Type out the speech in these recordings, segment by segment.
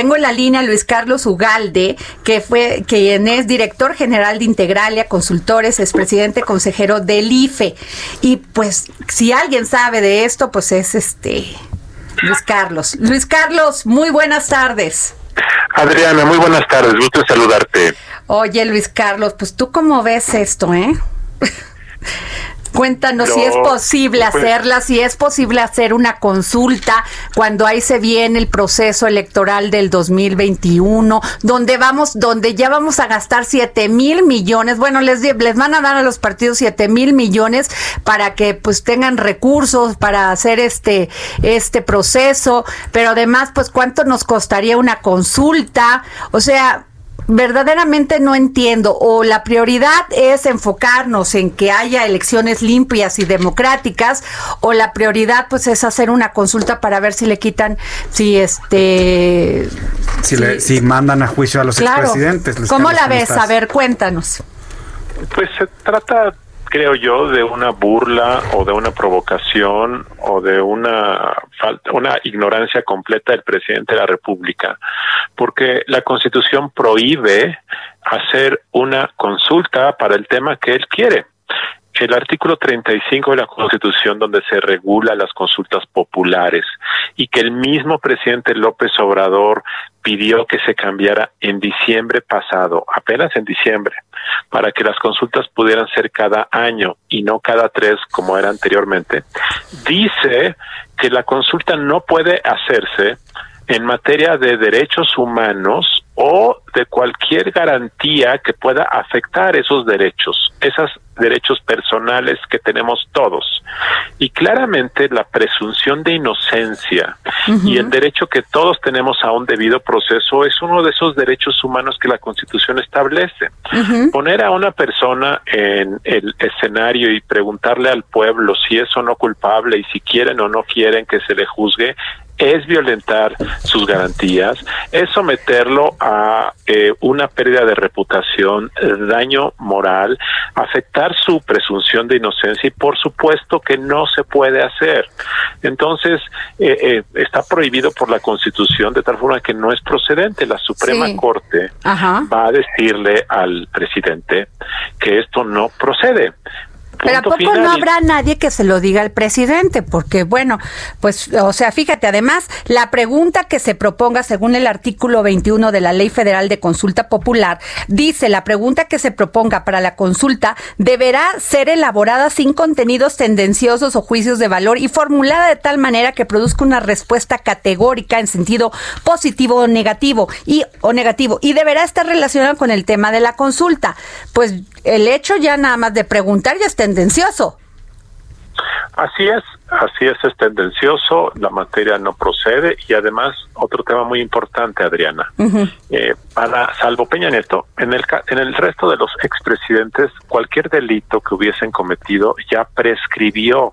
Tengo en la línea Luis Carlos Ugalde, que fue, quien es director general de Integralia Consultores, es presidente consejero del IFE. Y pues, si alguien sabe de esto, pues es este Luis Carlos. Luis Carlos, muy buenas tardes. Adriana, muy buenas tardes, gusto saludarte. Oye, Luis Carlos, pues tú cómo ves esto, ¿eh? Cuéntanos si es posible hacerla, si es posible hacer una consulta cuando ahí se viene el proceso electoral del 2021, donde vamos, donde ya vamos a gastar 7 mil millones. Bueno, les, les van a dar a los partidos 7 mil millones para que pues tengan recursos para hacer este, este proceso, pero además, pues cuánto nos costaría una consulta. O sea, verdaderamente no entiendo o la prioridad es enfocarnos en que haya elecciones limpias y democráticas o la prioridad pues es hacer una consulta para ver si le quitan si este si, le, si mandan a juicio a los expresidentes. ¿Cómo la ves? A ver, cuéntanos. Pues se trata creo yo, de una burla o de una provocación o de una falta, una ignorancia completa del presidente de la República, porque la Constitución prohíbe hacer una consulta para el tema que él quiere el artículo 35 de la Constitución donde se regula las consultas populares y que el mismo presidente López Obrador pidió que se cambiara en diciembre pasado, apenas en diciembre, para que las consultas pudieran ser cada año y no cada tres como era anteriormente, dice que la consulta no puede hacerse en materia de derechos humanos o de cualquier garantía que pueda afectar esos derechos, esos derechos personales que tenemos todos. Y claramente la presunción de inocencia y el derecho que todos tenemos a un debido proceso es uno de esos derechos humanos que la Constitución establece. Poner a una persona en el escenario y preguntarle al pueblo si es o no culpable y si quieren o no quieren que se le juzgue es violentar sus garantías, es someterlo a eh, una pérdida de reputación, daño moral, afectar su presunción de inocencia y por supuesto que no se puede hacer. Entonces, eh, eh, está prohibido por la Constitución de tal forma que no es procedente. La Suprema Corte va a decirle al presidente que esto no procede. Pero ¿a poco no habrá nadie que se lo diga al presidente? Porque, bueno, pues, o sea, fíjate, además, la pregunta que se proponga según el artículo 21 de la Ley Federal de Consulta Popular, dice, la pregunta que se proponga para la consulta deberá ser elaborada sin contenidos tendenciosos o juicios de valor y formulada de tal manera que produzca una respuesta categórica en sentido positivo o negativo y o negativo y deberá estar relacionada con el tema de la consulta. Pues el hecho ya nada más de preguntar ya es tendencioso. Así es, así es, es tendencioso, la materia no procede y además otro tema muy importante, Adriana, eh, para salvo Peña Nieto, en el en el resto de los expresidentes cualquier delito que hubiesen cometido ya prescribió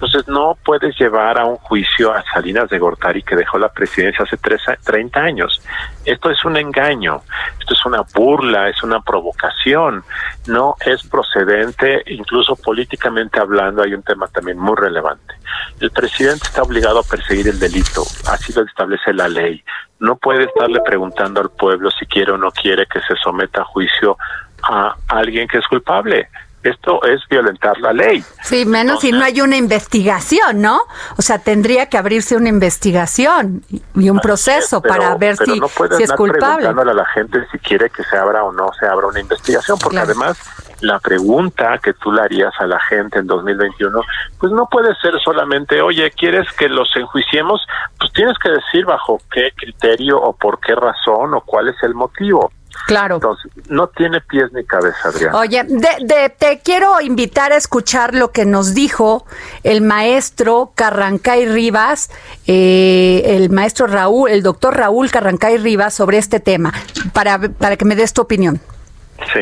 entonces no puedes llevar a un juicio a Salinas de Gortari que dejó la presidencia hace tres, 30 años. Esto es un engaño, esto es una burla, es una provocación, no es procedente, incluso políticamente hablando hay un tema también muy relevante. El presidente está obligado a perseguir el delito, así lo establece la ley. No puede estarle preguntando al pueblo si quiere o no quiere que se someta a juicio a alguien que es culpable esto es violentar la ley. Sí, menos si no hay una investigación, ¿no? O sea, tendría que abrirse una investigación y un proceso para ver si, no si es culpable. a la gente si quiere que se abra o no se abra una investigación, porque además la pregunta que tú le harías a la gente en 2021, pues no puede ser solamente, oye, ¿quieres que los enjuiciemos? Pues tienes que decir bajo qué criterio o por qué razón o cuál es el motivo. Claro. Entonces, no tiene pies ni cabeza, Adrián. Oye, de, te quiero invitar a escuchar lo que nos dijo el maestro Carrancay Rivas, eh, el maestro Raúl, el doctor Raúl Carrancay Rivas sobre este tema, para, para que me des tu opinión. Sí.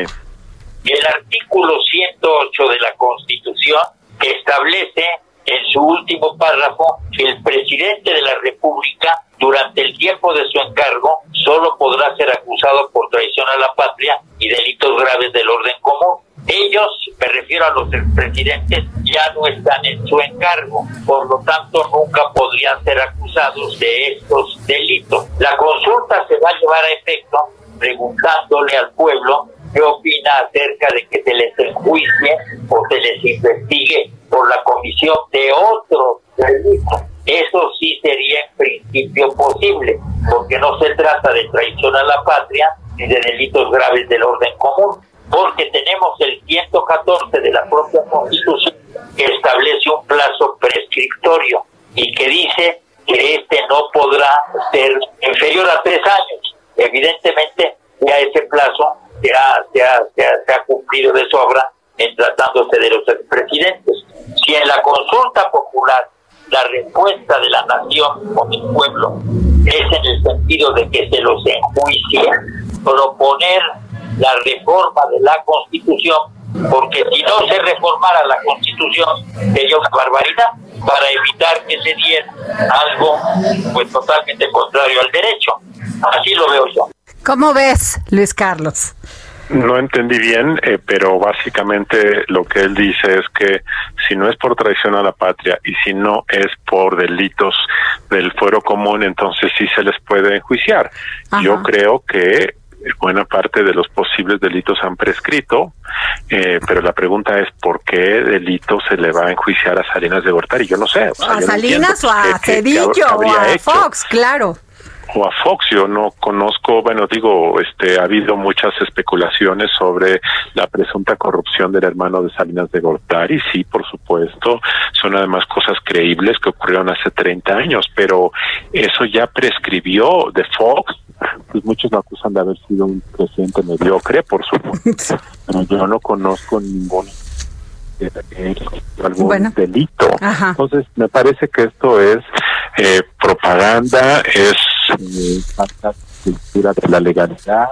El artículo 108 de la Constitución establece en su último párrafo que el presidente de la República durante el tiempo de su encargo solo podrá ser acusado por traición a la patria y delitos graves del orden común. Ellos, me refiero a los expresidentes, ya no están en su encargo, por lo tanto nunca podrían ser acusados de estos delitos. La consulta se va a llevar a efecto preguntándole al pueblo qué opina acerca de que se les enjuicie o se les investigue por la comisión de otros delitos. Eso sí sería en principio posible, porque no se trata de traición a la patria ni de delitos graves del orden común, porque tenemos el 114 de la propia Constitución que establece un plazo prescriptorio y que dice que este no podrá ser inferior a tres años. Evidentemente, ya ese plazo se ha, se ha, se ha cumplido de sobra en tratándose de los expresidentes. Si en la consulta popular la respuesta de la nación o del pueblo es en el sentido de que se los enjuicie, proponer la reforma de la Constitución, porque si no se reformara la Constitución sería una barbaridad para evitar que se diera algo pues totalmente contrario al derecho. Así lo veo yo. ¿Cómo ves, Luis Carlos? No entendí bien, eh, pero básicamente lo que él dice es que si no es por traición a la patria y si no es por delitos del fuero común, entonces sí se les puede enjuiciar. Yo creo que buena parte de los posibles delitos han prescrito, eh, pero la pregunta es por qué delito se le va a enjuiciar a Salinas de Gortari. Yo no sé. a Salinas o a Cedillo o a Fox, claro o a Fox. Yo no conozco, bueno, digo, este, ha habido muchas especulaciones sobre la presunta corrupción del hermano de Salinas de Gortari. Sí, por supuesto, son además cosas creíbles que ocurrieron hace 30 años, pero eso ya prescribió de Fox. Pues muchos lo acusan de haber sido un presidente mediocre, por supuesto, pero yo no conozco ningún algún delito. Entonces, me parece que esto es eh, propaganda, es eh, falta cultura de la legalidad,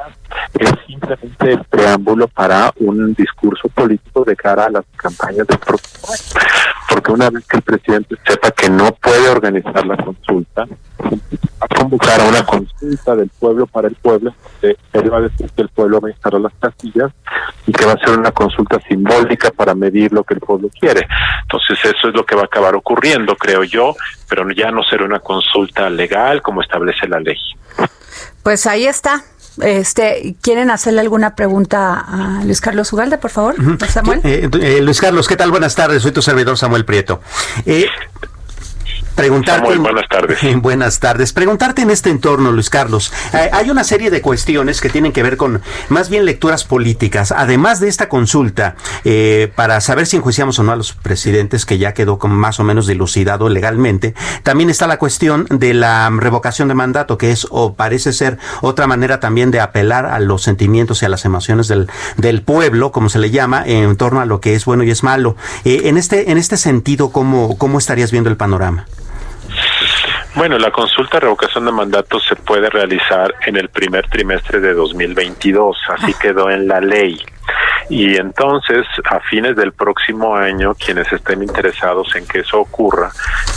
es simplemente el preámbulo para un discurso político de cara a las campañas del próximo año. Porque una vez que el presidente sepa que no puede organizar la consulta, va a convocar a una consulta del pueblo para el pueblo, donde él va a decir que el pueblo va a instalar las casillas y que va a ser una consulta simbólica para medir lo que el pueblo quiere. Entonces eso es lo que va a acabar ocurriendo, creo yo, pero ya no será una consulta legal como establece la ley. Pues ahí está. Este, ¿Quieren hacerle alguna pregunta a Luis Carlos Ugalde, por favor? Samuel. Eh, eh, Luis Carlos, ¿qué tal? Buenas tardes. Soy tu servidor Samuel Prieto. Eh, Preguntarte, buenas tardes. buenas tardes. Preguntarte en este entorno, Luis Carlos, eh, hay una serie de cuestiones que tienen que ver con más bien lecturas políticas, además de esta consulta, eh, para saber si enjuiciamos o no a los presidentes, que ya quedó más o menos dilucidado legalmente, también está la cuestión de la revocación de mandato, que es o parece ser otra manera también de apelar a los sentimientos y a las emociones del, del pueblo, como se le llama, en torno a lo que es bueno y es malo. Eh, en, este, en este sentido, ¿cómo, ¿cómo estarías viendo el panorama? Bueno, la consulta de revocación de mandato se puede realizar en el primer trimestre de 2022, así ah. quedó en la ley. Y entonces, a fines del próximo año, quienes estén interesados en que eso ocurra,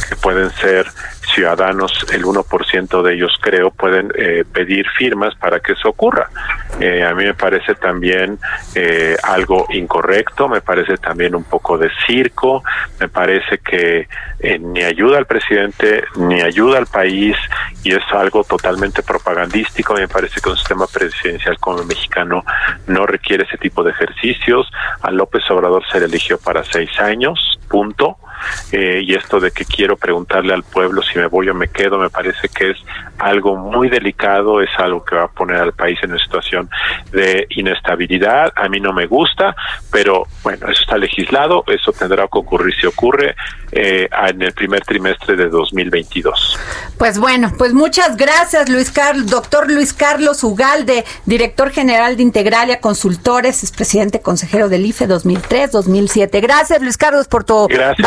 que pueden ser ciudadanos, el 1% de ellos creo, pueden eh, pedir firmas para que eso ocurra. Eh, a mí me parece también eh, algo incorrecto, me parece también un poco de circo, me parece que ni ayuda al presidente, ni ayuda al país, y es algo totalmente propagandístico. Me parece que un sistema presidencial como el mexicano no requiere ese tipo de ejercicios. A López Obrador se le eligió para seis años, punto eh, y esto de que quiero preguntarle al pueblo si me voy o me quedo, me parece que es algo muy delicado, es algo que va a poner al país en una situación de inestabilidad. A mí no me gusta, pero bueno, eso está legislado, eso tendrá que ocurrir si ocurre eh, en el primer trimestre de 2022. Pues bueno, pues muchas gracias, Luis Carlos, doctor Luis Carlos Ugalde, director general de Integralia Consultores, es presidente consejero del IFE 2003-2007. Gracias, Luis Carlos, por tu gracias,